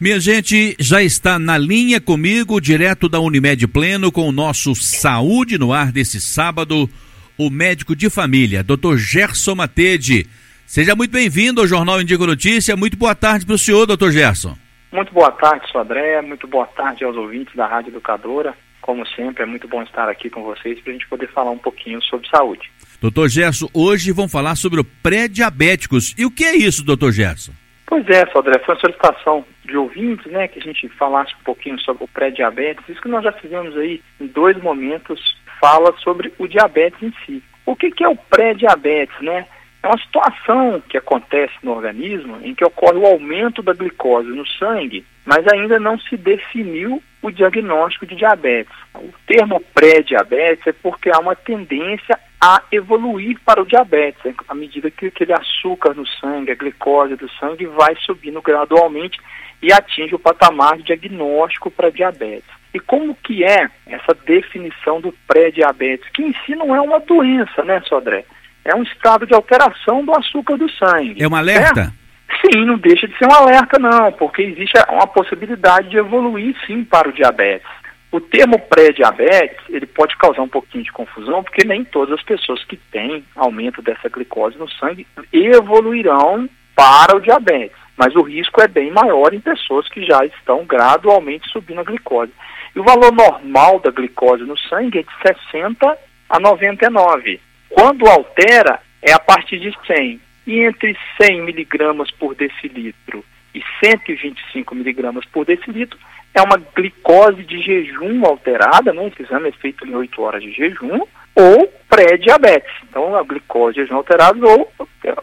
Minha gente, já está na linha comigo, direto da Unimed Pleno, com o nosso Saúde no Ar desse sábado, o médico de família, Dr. Gerson Matede. Seja muito bem-vindo ao Jornal Indigo Notícia. Muito boa tarde para o senhor, doutor Gerson. Muito boa tarde, sou André. Muito boa tarde aos ouvintes da Rádio Educadora. Como sempre, é muito bom estar aqui com vocês para a gente poder falar um pouquinho sobre saúde. Doutor Gerson, hoje vamos falar sobre o pré-diabéticos. E o que é isso, doutor Gerson? Pois é, Sodré, foi uma solicitação de ouvintes, né, que a gente falasse um pouquinho sobre o pré-diabetes. Isso que nós já fizemos aí em dois momentos, fala sobre o diabetes em si. O que, que é o pré-diabetes, né? É uma situação que acontece no organismo em que ocorre o aumento da glicose no sangue, mas ainda não se definiu o diagnóstico de diabetes. O termo pré-diabetes é porque há uma tendência a evoluir para o diabetes, né? à medida que aquele açúcar no sangue, a glicose do sangue vai subindo gradualmente e atinge o patamar de diagnóstico para diabetes. E como que é essa definição do pré-diabetes, que em si não é uma doença, né, Sodré? É um estado de alteração do açúcar do sangue. É um alerta? Sim, não deixa de ser um alerta não, porque existe uma possibilidade de evoluir sim para o diabetes. O termo pré-diabetes, ele pode causar um pouquinho de confusão, porque nem todas as pessoas que têm aumento dessa glicose no sangue evoluirão para o diabetes. Mas o risco é bem maior em pessoas que já estão gradualmente subindo a glicose. E o valor normal da glicose no sangue é de 60 a 99. Quando altera, é a partir de 100. E entre 100 miligramas por decilitro e 125 miligramas por decilitro, é uma glicose de jejum alterada, né? Esse exame é feito em 8 horas de jejum, ou pré-diabetes. Então, a glicose de jejum alterado, ou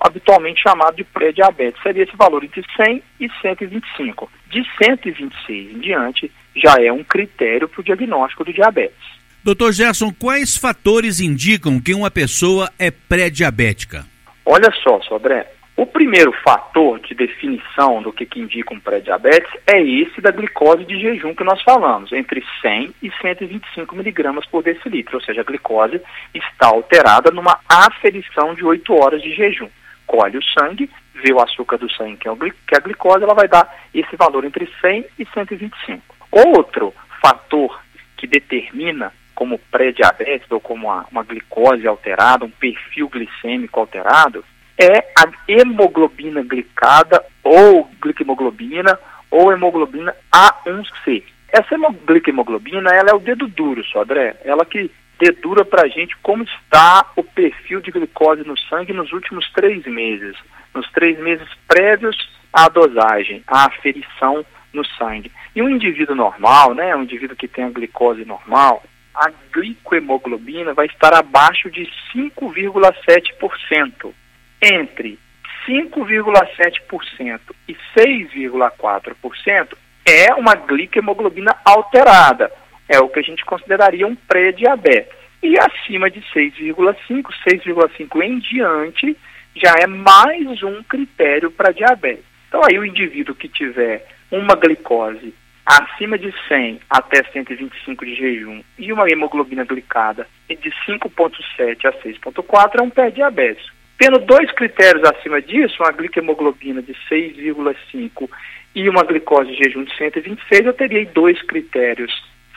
habitualmente chamado de pré-diabetes, seria esse valor entre 100 e 125. De 126 em diante, já é um critério para o diagnóstico do diabetes. Doutor Gerson, quais fatores indicam que uma pessoa é pré-diabética? Olha só, Sodré, o primeiro fator de definição do que, que indica um pré-diabetes é esse da glicose de jejum que nós falamos, entre 100 e 125 miligramas por decilitro, ou seja, a glicose está alterada numa aferição de 8 horas de jejum. Colhe o sangue, vê o açúcar do sangue, que é, é a glicose, ela vai dar esse valor entre 100 e 125. Outro fator que determina como pré-diabetes ou como uma, uma glicose alterada, um perfil glicêmico alterado, é a hemoglobina glicada ou glicemoglobina ou hemoglobina A1C. Essa glicemoglobina ela é o dedo duro, só André. Ela que dedura para a gente como está o perfil de glicose no sangue nos últimos três meses, nos três meses prévios à dosagem, à aferição no sangue. E um indivíduo normal, né, um indivíduo que tem a glicose normal, a glicohemoglobina vai estar abaixo de 5,7% entre 5,7% e 6,4% é uma glicemoglobina alterada. É o que a gente consideraria um pré-diabetes. E acima de 6,5, 6,5 em diante, já é mais um critério para diabetes. Então aí o indivíduo que tiver uma glicose acima de 100 até 125 de jejum e uma hemoglobina glicada de 5,7 a 6,4 é um pré-diabetes. Tendo dois critérios acima disso, uma glicemoglobina de 6,5 e uma glicose de jejum de 126, eu teria dois critérios,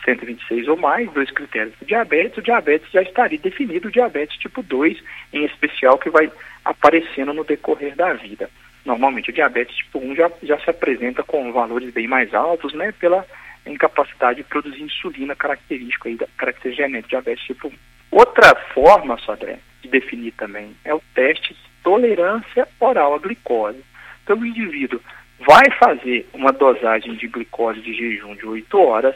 126 ou mais, dois critérios do diabetes. O diabetes já estaria definido, o diabetes tipo 2, em especial, que vai aparecendo no decorrer da vida. Normalmente o diabetes tipo 1 já, já se apresenta com valores bem mais altos, né, pela incapacidade de produzir insulina característica aí, da característica genética do diabetes tipo 1. Outra forma, Sodré, de definir também é o teste de tolerância oral à glicose. Então, o indivíduo vai fazer uma dosagem de glicose de jejum de 8 horas,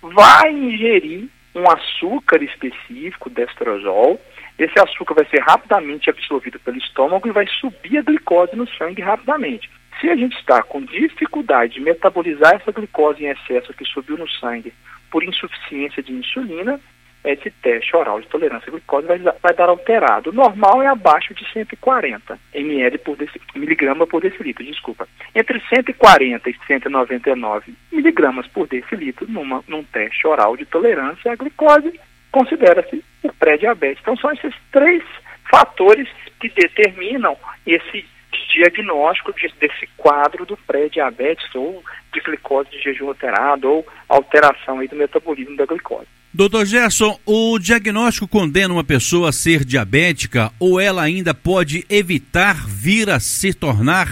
vai ingerir um açúcar específico, destrozol. Esse açúcar vai ser rapidamente absorvido pelo estômago e vai subir a glicose no sangue rapidamente. Se a gente está com dificuldade de metabolizar essa glicose em excesso que subiu no sangue por insuficiência de insulina, esse teste oral de tolerância à glicose vai, vai dar alterado. O normal é abaixo de 140 ml por miligrama por decilitro, desculpa. Entre 140 e 199 miligramas por decilitro numa, num teste oral de tolerância à glicose, considera-se o pré-diabetes. Então são esses três fatores que determinam esse diagnóstico desse quadro do pré-diabetes ou de glicose de jejum alterado ou alteração aí do metabolismo da glicose. Doutor Gerson, o diagnóstico condena uma pessoa a ser diabética ou ela ainda pode evitar vir a se tornar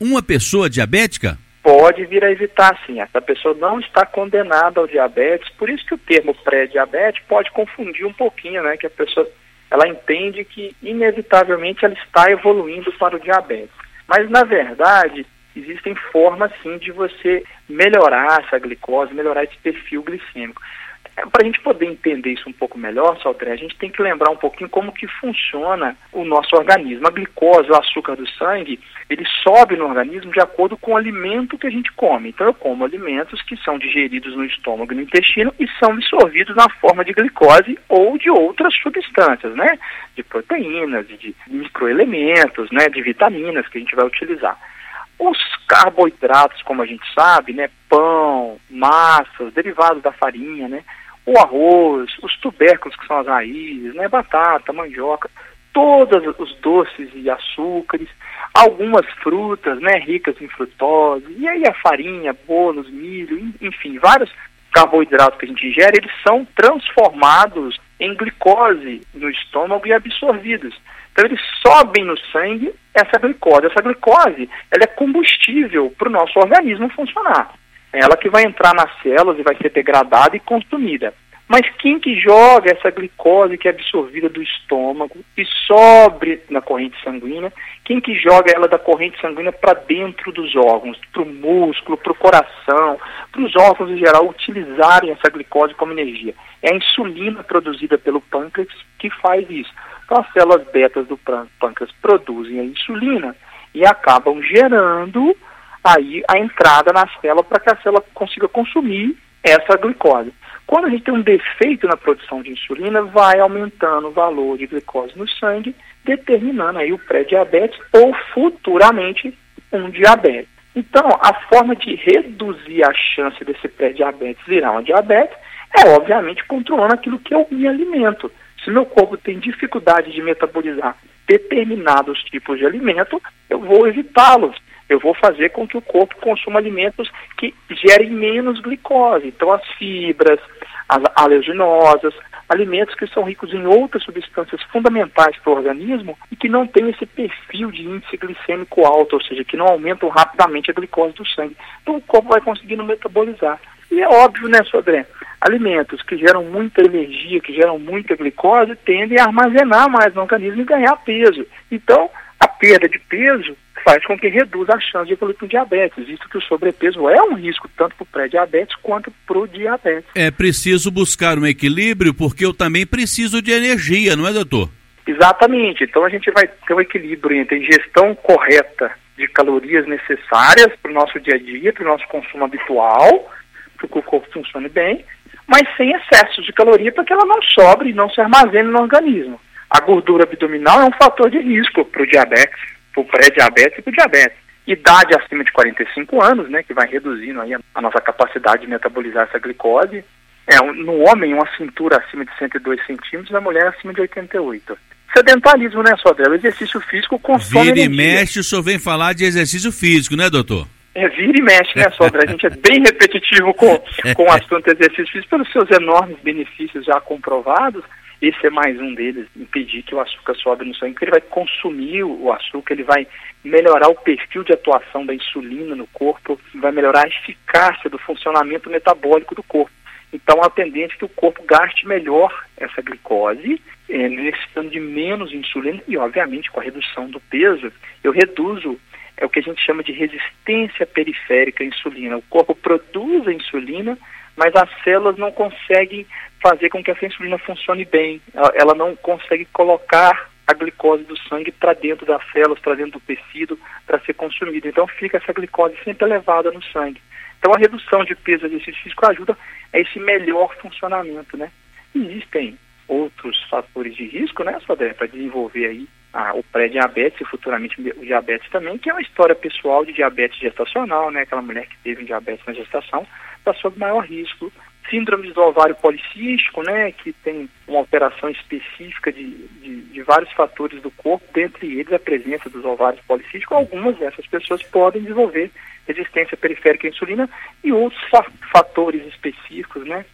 uma pessoa diabética? Pode vir a evitar, sim. Essa pessoa não está condenada ao diabetes, por isso que o termo pré-diabetes pode confundir um pouquinho, né? Que a pessoa ela entende que inevitavelmente ela está evoluindo para o diabetes. Mas na verdade, existem formas sim de você melhorar essa glicose, melhorar esse perfil glicêmico. É, Para a gente poder entender isso um pouco melhor, Saldré, a gente tem que lembrar um pouquinho como que funciona o nosso organismo. A glicose, o açúcar do sangue, ele sobe no organismo de acordo com o alimento que a gente come. Então eu como alimentos que são digeridos no estômago e no intestino e são absorvidos na forma de glicose ou de outras substâncias, né? De proteínas, de microelementos, né? De vitaminas que a gente vai utilizar. Os carboidratos, como a gente sabe, né, pão, massas, derivados da farinha, né, o arroz, os tubérculos que são as raízes, né, batata, mandioca, todos os doces e açúcares, algumas frutas, né, ricas em frutose, e aí a farinha, bolos, milho, enfim, vários carboidratos que a gente ingere, eles são transformados em glicose no estômago e absorvidos. Então eles sobem no sangue essa glicose. Essa glicose ela é combustível para o nosso organismo funcionar. É ela que vai entrar nas células e vai ser degradada e consumida. Mas quem que joga essa glicose que é absorvida do estômago e sobe na corrente sanguínea, quem que joga ela da corrente sanguínea para dentro dos órgãos, para o músculo, para o coração, para os órgãos em geral utilizarem essa glicose como energia? É a insulina produzida pelo pâncreas que faz isso. Então as células betas do pâncreas produzem a insulina e acabam gerando aí a entrada na célula para que a célula consiga consumir essa glicose. Quando a gente tem um defeito na produção de insulina, vai aumentando o valor de glicose no sangue, determinando aí o pré-diabetes ou futuramente um diabetes. Então, a forma de reduzir a chance desse pré-diabetes virar um diabetes é, obviamente, controlando aquilo que eu me alimento. Se meu corpo tem dificuldade de metabolizar determinados tipos de alimento, eu vou evitá-los eu vou fazer com que o corpo consuma alimentos que gerem menos glicose. Então, as fibras, as aleaginosas, alimentos que são ricos em outras substâncias fundamentais para o organismo e que não têm esse perfil de índice glicêmico alto, ou seja, que não aumentam rapidamente a glicose do sangue. Então, o corpo vai conseguindo metabolizar. E é óbvio, né, Sodré? Alimentos que geram muita energia, que geram muita glicose, tendem a armazenar mais no organismo e ganhar peso. Então, a perda de peso faz com que reduza a chance de evoluir para o diabetes, visto que o sobrepeso é um risco tanto para o pré-diabetes quanto para o diabetes. É preciso buscar um equilíbrio, porque eu também preciso de energia, não é, doutor? Exatamente. Então a gente vai ter um equilíbrio entre a ingestão correta de calorias necessárias para o nosso dia a dia, para o nosso consumo habitual, para que o corpo funcione bem, mas sem excesso de caloria para que ela não sobre e não se armazene no organismo. A gordura abdominal é um fator de risco para o diabetes para o pré-diabetes e para o diabetes. Idade acima de 45 anos, né, que vai reduzindo aí a, nossa capacidade de metabolizar essa glicose. É, um, no homem, uma cintura acima de 102 centímetros, na mulher acima de 88. Sedentarismo, né, Sodré? O exercício físico consome Vira e mexe, o senhor vem falar de exercício físico, né, doutor? É, vira e mexe, né, Sodré? A gente é bem repetitivo com, com o assunto exercício físico pelos seus enormes benefícios já comprovados. Esse é mais um deles, impedir que o açúcar sobe no sangue, porque ele vai consumir o açúcar, ele vai melhorar o perfil de atuação da insulina no corpo, vai melhorar a eficácia do funcionamento metabólico do corpo. Então, a tendência é que o corpo gaste melhor essa glicose, é, necessitando de menos insulina e, obviamente, com a redução do peso, eu reduzo é o que a gente chama de resistência periférica à insulina. O corpo produz a insulina, mas as células não conseguem fazer com que essa insulina funcione bem. Ela, não consegue colocar a glicose do sangue para dentro das células, para dentro do tecido, para ser consumida. Então fica essa glicose sempre elevada no sangue. Então a redução de peso e exercício físico ajuda a esse melhor funcionamento, né? Existem outros fatores de risco, né, Sodré, para desenvolver aí o pré-diabetes e futuramente o diabetes também, que é uma história pessoal de diabetes gestacional, né? Aquela mulher que teve um diabetes na gestação está sob maior risco síndrome do ovário policístico, né, que tem uma alteração específica de, de, de, vários fatores do corpo, dentre eles a presença dos ovários policísticos. Algumas dessas pessoas podem desenvolver resistência periférica à insulina e outros fa fatores específicos, né.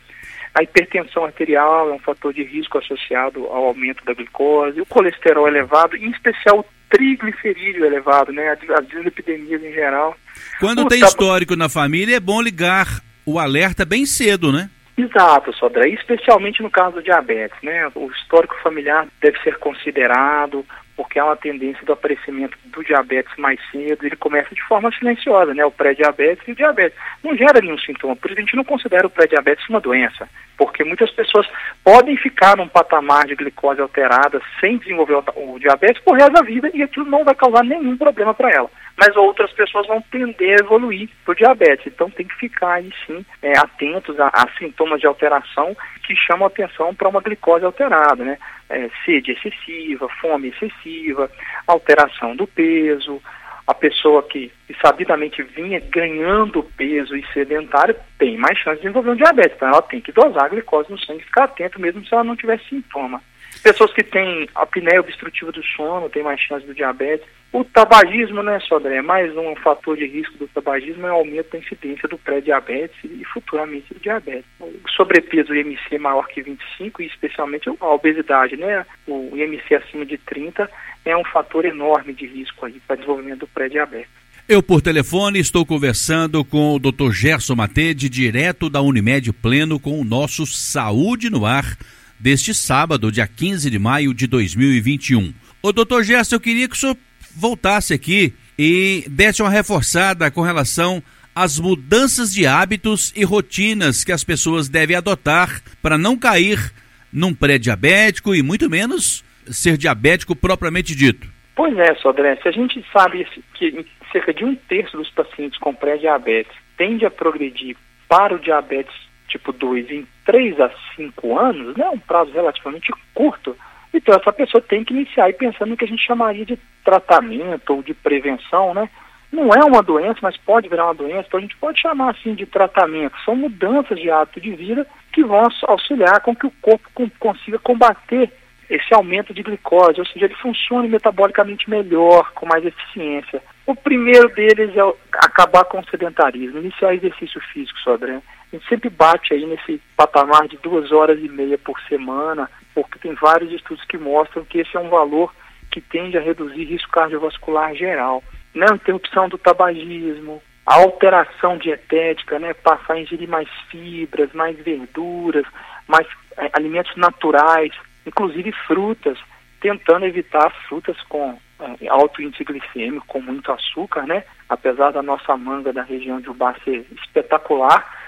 A hipertensão arterial é um fator de risco associado ao aumento da glicose, o colesterol elevado, em especial o triglicerídeo elevado, né, as dislipidemias em geral. Quando o tem histórico na família, é bom ligar o alerta bem cedo, né? Exato, Sodré, especialmente no caso do diabetes, né? O histórico familiar deve ser considerado, porque há uma tendência do aparecimento do diabetes mais cedo, ele começa de forma silenciosa, né? O pré-diabetes e o diabetes. Não gera nenhum sintoma, por isso a gente não considera o pré-diabetes uma doença, porque muitas pessoas podem ficar num patamar de glicose alterada sem desenvolver o diabetes por resto da vida e aquilo não vai causar nenhum problema para ela mas outras pessoas vão tender a evoluir o diabetes. Então tem que ficar aí sim é, atentos a, a, sintomas de alteração que chamam atenção para uma glicose alterada, né? É, sede excessiva, fome excessiva, alteração do peso, a pessoa que, sabidamente vinha ganhando peso e sedentário tem mais chance de desenvolver um diabetes. Então ela tem que dosar a glicose no sangue, ficar atento mesmo se ela não tiver sintoma. Pessoas que têm apneia obstrutiva do sono têm mais chance do diabetes. O tabagismo, né, Sodré, mais um fator de risco do tabagismo é o aumento da incidência do pré-diabetes e futuramente do diabetes. O sobrepeso IMC maior que 25 e especialmente a obesidade, né, o IMC acima de 30 é um fator enorme de risco aí para desenvolvimento do pré-diabetes. Eu, por telefone, estou conversando com o Dr. Gerson Matede, direto da Unimed Pleno, com o nosso Saúde no Ar, deste sábado, dia 15 de maio de 2021. Ô, doutor Gerson, eu queria que o senhor voltasse aqui e desse uma reforçada com relação às mudanças de hábitos e rotinas que as pessoas devem adotar para não cair num pré-diabético e muito menos ser diabético propriamente dito. Pois é, Sodré, se a gente sabe que cerca de um terço dos pacientes com pré-diabetes tende a progredir para o diabetes tipo 2 em 3 a 5 anos, né, um prazo relativamente curto, então, essa pessoa tem que iniciar aí pensando no que a gente chamaria de tratamento ou de prevenção, né? Não é uma doença, mas pode virar uma doença, então a gente pode chamar assim de tratamento. São mudanças de hábito de vida que vão auxiliar com que o corpo consiga combater esse aumento de glicose, ou seja, ele funcione metabolicamente melhor, com mais eficiência. O primeiro deles é acabar com o sedentarismo, iniciar exercício físico, Sodré. Gente sempre bate aí nesse patamar de duas horas e meia por semana, porque tem vários estudos que mostram que esse é um valor que tende a reduzir risco cardiovascular geral. Né? A interrupção do tabagismo, a alteração dietética, né? passar a ingerir mais fibras, mais verduras, mais é, alimentos naturais, inclusive frutas, tentando evitar frutas com é, alto índice glicêmico, com muito açúcar, né? Apesar da nossa manga da região de Ubá ser espetacular,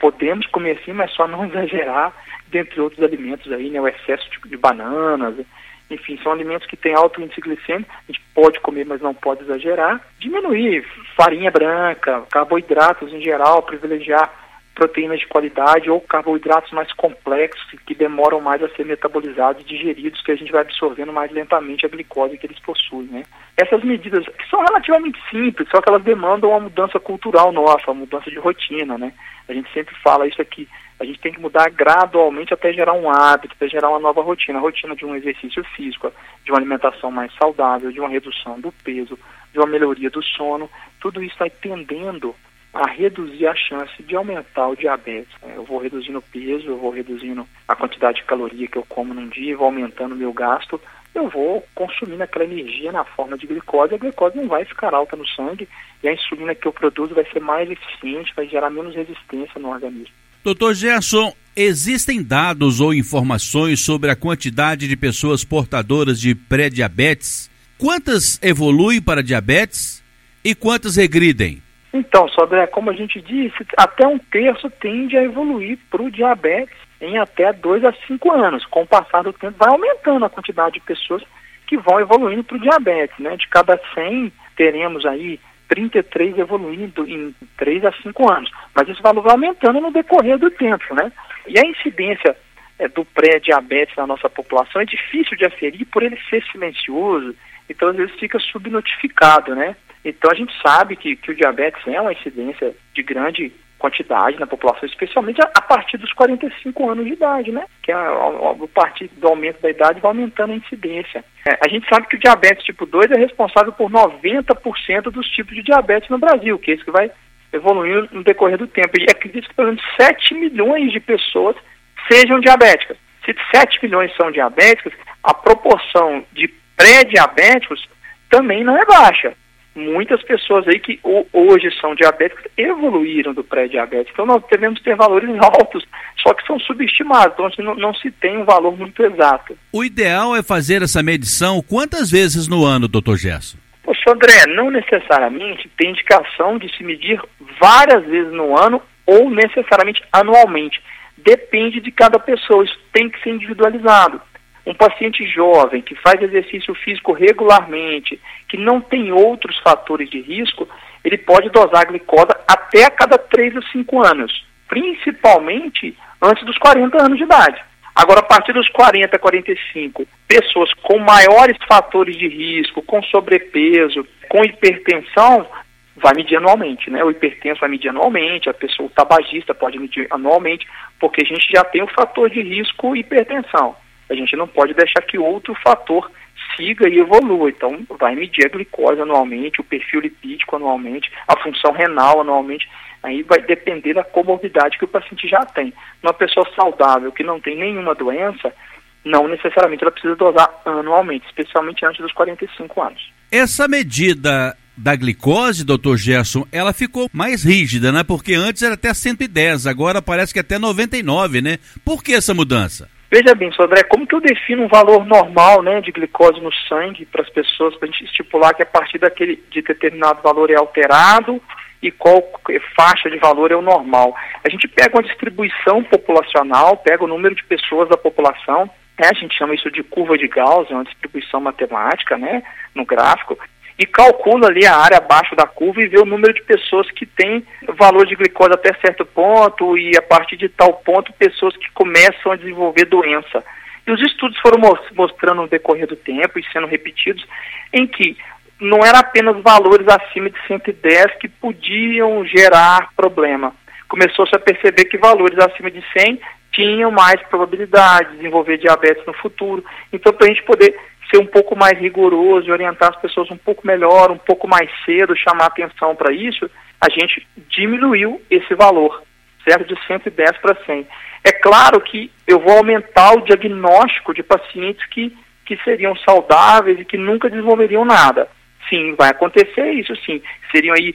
podemos comer sim, mas só não exagerar dentre outros alimentos aí, né, o excesso de, de bananas, enfim, são alimentos que têm alto índice glicêmico, a gente pode comer, mas não pode exagerar. Diminuir farinha branca, carboidratos em geral, privilegiar proteínas de qualidade ou carboidratos mais complexos que demoram mais a ser metabolizados e digeridos, que a gente vai absorvendo mais lentamente a glicose que eles possuem, né? Essas medidas que são relativamente simples, só que elas demandam uma mudança cultural nossa, uma mudança de rotina, né? A gente sempre fala isso aqui, a gente tem que mudar gradualmente até gerar um hábito, até gerar uma nova rotina, a rotina de um exercício físico, de uma alimentação mais saudável, de uma redução do peso, de uma melhoria do sono, tudo isso vai tendendo a reduzir a chance de aumentar o diabetes. É, eu vou reduzindo o peso, eu vou reduzindo a quantidade de caloria que eu como num dia, vou aumentando o meu gasto, eu vou consumindo aquela energia na forma de glicose, a glicose não vai ficar alta no sangue e a insulina que eu produzo vai ser mais eficiente, vai gerar menos resistência no organismo. Doutor Gerson, existem dados ou informações sobre a quantidade de pessoas portadoras de pré-diabetes? Quantas evoluem para diabetes e quantas regridem? Então, Sodré, como a gente disse, até um terço tende a evoluir para o diabetes em até 2 a 5 anos. Com o passar do tempo, vai aumentando a quantidade de pessoas que vão evoluindo para o diabetes. Né? De cada 100, teremos aí 33 evoluindo em 3 a 5 anos. Mas esse valor vai aumentando no decorrer do tempo. Né? E a incidência é, do pré-diabetes na nossa população é difícil de aferir por ele ser silencioso, então às vezes fica subnotificado, né? Então a gente sabe que, que o diabetes é uma incidência de grande quantidade na população, especialmente a, a, partir dos 45 anos de idade, né? Que a, a, a partir do aumento da idade vai aumentando a incidência. É, a gente sabe que o diabetes tipo 2 é responsável por 90% dos tipos de diabetes no Brasil, que é isso que vai evoluindo no decorrer do tempo. E acredito que pelo menos 7 milhões de pessoas sejam diabéticas. Se 7 milhões são diabéticas, a proporção de pré-diabéticos também não é baixa muitas pessoas aí que hoje são diabéticas evoluíram do pré-diabético. Então nós devemos ter valores altos, só que são subestimados, então assim, não, não, se tem um valor muito exato. O ideal é fazer essa medição quantas vezes no ano, doutor Gerson? Poxa, André, não necessariamente tem indicação de se medir várias vezes no ano ou necessariamente anualmente. Depende de cada pessoa, isso tem que ser individualizado. Um paciente jovem que faz exercício físico regularmente, que não tem outros fatores de risco, ele pode dosar a glicose até a cada 3 ou 5 anos, principalmente antes dos 40 anos de idade. Agora, a partir dos 40, 45, pessoas com maiores fatores de risco, com sobrepeso, com hipertensão, vai medir anualmente, né? O hipertenso vai medir anualmente, a pessoa o tabagista pode medir anualmente, porque a gente já tem o fator de risco hipertensão. A gente não pode deixar que outro fator siga e evolua. Então, vai medir a glicose anualmente, o perfil lipídico anualmente, a função renal anualmente. Aí vai depender da comorbidade que o paciente já tem. Uma pessoa saudável que não tem nenhuma doença, não necessariamente ela precisa dosar anualmente, especialmente antes dos 45 anos. Essa medida da glicose, doutor Gerson, ela ficou mais rígida, né? Porque antes era até 110, agora parece que é até 99, né? Por que essa mudança? Veja bem, Sodré, como que eu defino um valor normal né, de glicose no sangue para as pessoas, para a gente estipular que a partir daquele de determinado valor é alterado e qual faixa de valor é o normal? A gente pega uma distribuição populacional, pega o número de pessoas da população, né, a gente chama isso de curva de Gauss, é uma distribuição matemática né, no gráfico, e calcula ali a área abaixo da curva e vê o número de pessoas que têm valor de glicose até certo ponto e a partir de tal ponto pessoas que começam a desenvolver doença. E os estudos foram mostrando no decorrer do tempo e sendo repetidos em que não era apenas valores acima de 110 que podiam gerar problema. Começou-se a perceber que valores acima de 100 tinham mais probabilidade de desenvolver diabetes no futuro. Então, para a gente poder ser um pouco mais rigoroso e orientar as pessoas um pouco melhor, um pouco mais cedo, chamar atenção para isso, a gente diminuiu esse valor, certo? De 110 para 100. É claro que eu vou aumentar o diagnóstico de pacientes que, que seriam saudáveis e que nunca desenvolveriam nada. Sim, vai acontecer isso sim. Seriam aí,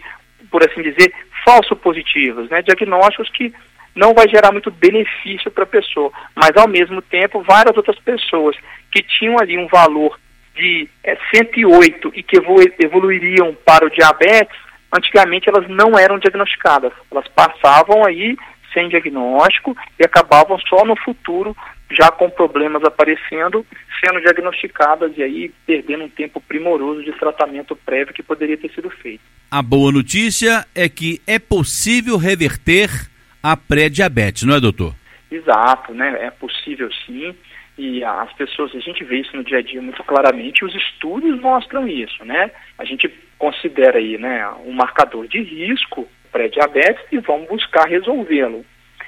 por assim dizer, falso positivos, né? Diagnósticos que não vai gerar muito benefício para a pessoa, mas ao mesmo tempo várias outras pessoas que tinham ali um valor de é, 108 e que evolu evoluiriam para o diabetes, antigamente elas não eram diagnosticadas, elas passavam aí sem diagnóstico e acabavam só no futuro já com problemas aparecendo, sendo diagnosticadas e aí perdendo um tempo primoroso de tratamento prévio que poderia ter sido feito. A boa notícia é que é possível reverter a pré-diabetes, não é, doutor? Exato, né? É possível sim. E as pessoas, a gente vê isso no dia a dia muito claramente, os estudos mostram isso, né? A gente considera aí, né, um marcador de risco pré-diabetes e vamos buscar resolvê-lo.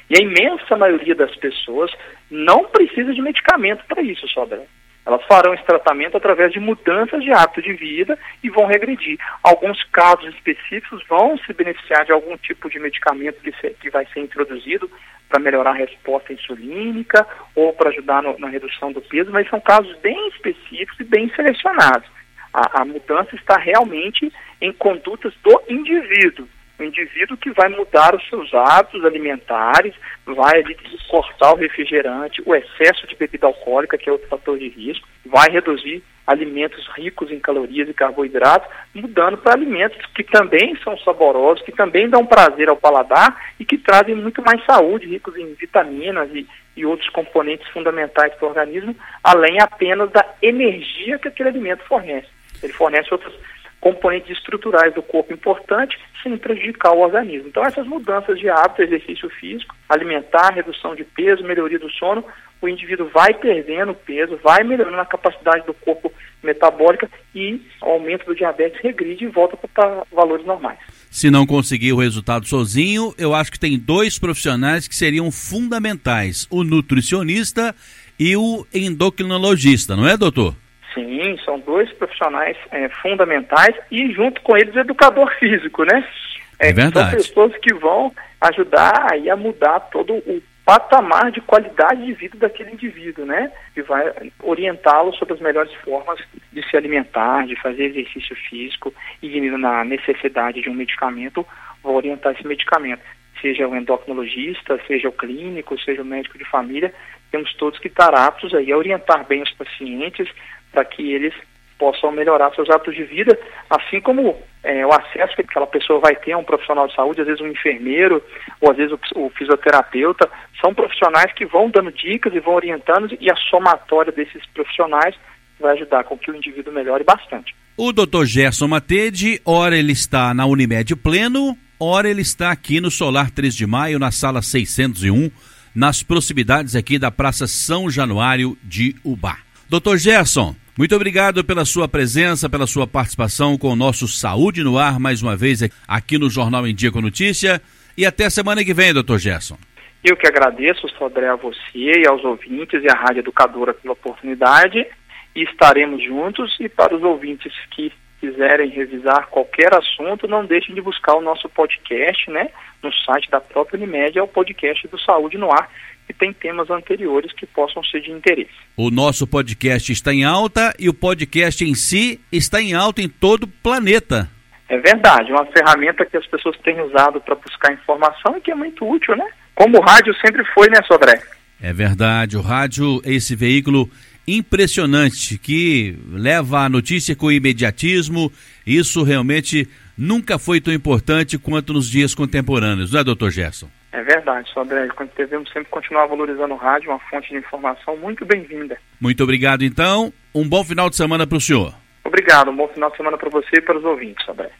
E a imensa maioria das pessoas não precisa de medicamento para isso, Sobra. Elas farão esse tratamento através de mudanças de hábito de vida e vão regredir. Alguns casos específicos vão se beneficiar de algum tipo de medicamento que, se, que vai ser introduzido para melhorar a resposta insulínica ou para ajudar no, na redução do peso, mas são casos bem específicos e bem selecionados. A, a mudança está realmente em condutas do indivíduo o indivíduo que vai mudar os seus hábitos alimentares, vai ali, cortar o refrigerante, o excesso de bebida alcoólica, que é outro fator de risco, vai reduzir alimentos ricos em calorias e carboidratos, mudando para alimentos que também são saborosos, que também dão prazer ao paladar e que trazem muito mais saúde, ricos em vitaminas e, e outros componentes fundamentais para o organismo, além apenas da energia que aquele alimento fornece. Ele fornece outras componentes estruturais do corpo importantes sem prejudicar o organismo. Então, essas mudanças de hábito, exercício físico, alimentar, redução de peso, melhoria do sono, o indivíduo vai perdendo peso, vai melhorando a capacidade do corpo metabólica e o aumento do diabetes regride e volta para valores normais. Se não conseguir o resultado sozinho, eu acho que tem dois profissionais que seriam fundamentais: o nutricionista e o endocrinologista, não é, doutor? Sim, são dois profissionais é, fundamentais e junto com eles educador físico, né? É, é verdade. São pessoas que vão ajudar aí a mudar todo o patamar de qualidade de vida daquele indivíduo, né? E vai orientá-lo sobre as melhores formas de se alimentar, de fazer exercício físico e na necessidade de um medicamento, vou orientar esse medicamento. Seja o endocrinologista, seja o clínico, seja o médico de família, temos todos que estar aptos aí a orientar bem os pacientes para que eles possam melhorar seus hábitos de vida, assim como é, o acesso que aquela pessoa vai ter a um profissional de saúde, às vezes um enfermeiro, ou às vezes o, o, fisioterapeuta, são profissionais que vão dando dicas e vão orientando, e a somatória desses profissionais vai ajudar com que o indivíduo melhore bastante. O Dr. Gerson Matede, ora ele está na Unimed Pleno, ora ele está aqui no Solar 3 de Maio, na sala 601, nas proximidades aqui da Praça São Januário de Ubá. Doutor Gerson, muito obrigado pela sua presença, pela sua participação com o nosso Saúde no Ar, mais uma vez aqui no Jornal em Dia com Notícia. E até semana que vem, doutor Gerson. Eu que agradeço, Sodré, a você e aos ouvintes e à Rádio Educadora pela oportunidade. E estaremos juntos. E para os ouvintes que quiserem revisar qualquer assunto, não deixem de buscar o nosso podcast, né? No site da própria Unimed, é o podcast do Saúde no Ar e tem temas anteriores que possam ser de interesse. O nosso podcast está em alta e o podcast em si está em alta em todo o planeta. É verdade, uma ferramenta que as pessoas têm usado para buscar informação e que é muito útil, né? Como o rádio sempre foi, né, Sodré? É verdade, o rádio é esse veículo impressionante que leva a notícia com imediatismo. Isso realmente nunca foi tão importante quanto nos dias contemporâneos, não é, doutor Gerson? É verdade, só André, devemos sempre continuar valorizando o rádio, uma fonte de informação muito bem-vinda. Muito obrigado, então. Um bom final de semana para o senhor. Obrigado, um bom final de semana para você e para os ouvintes, André.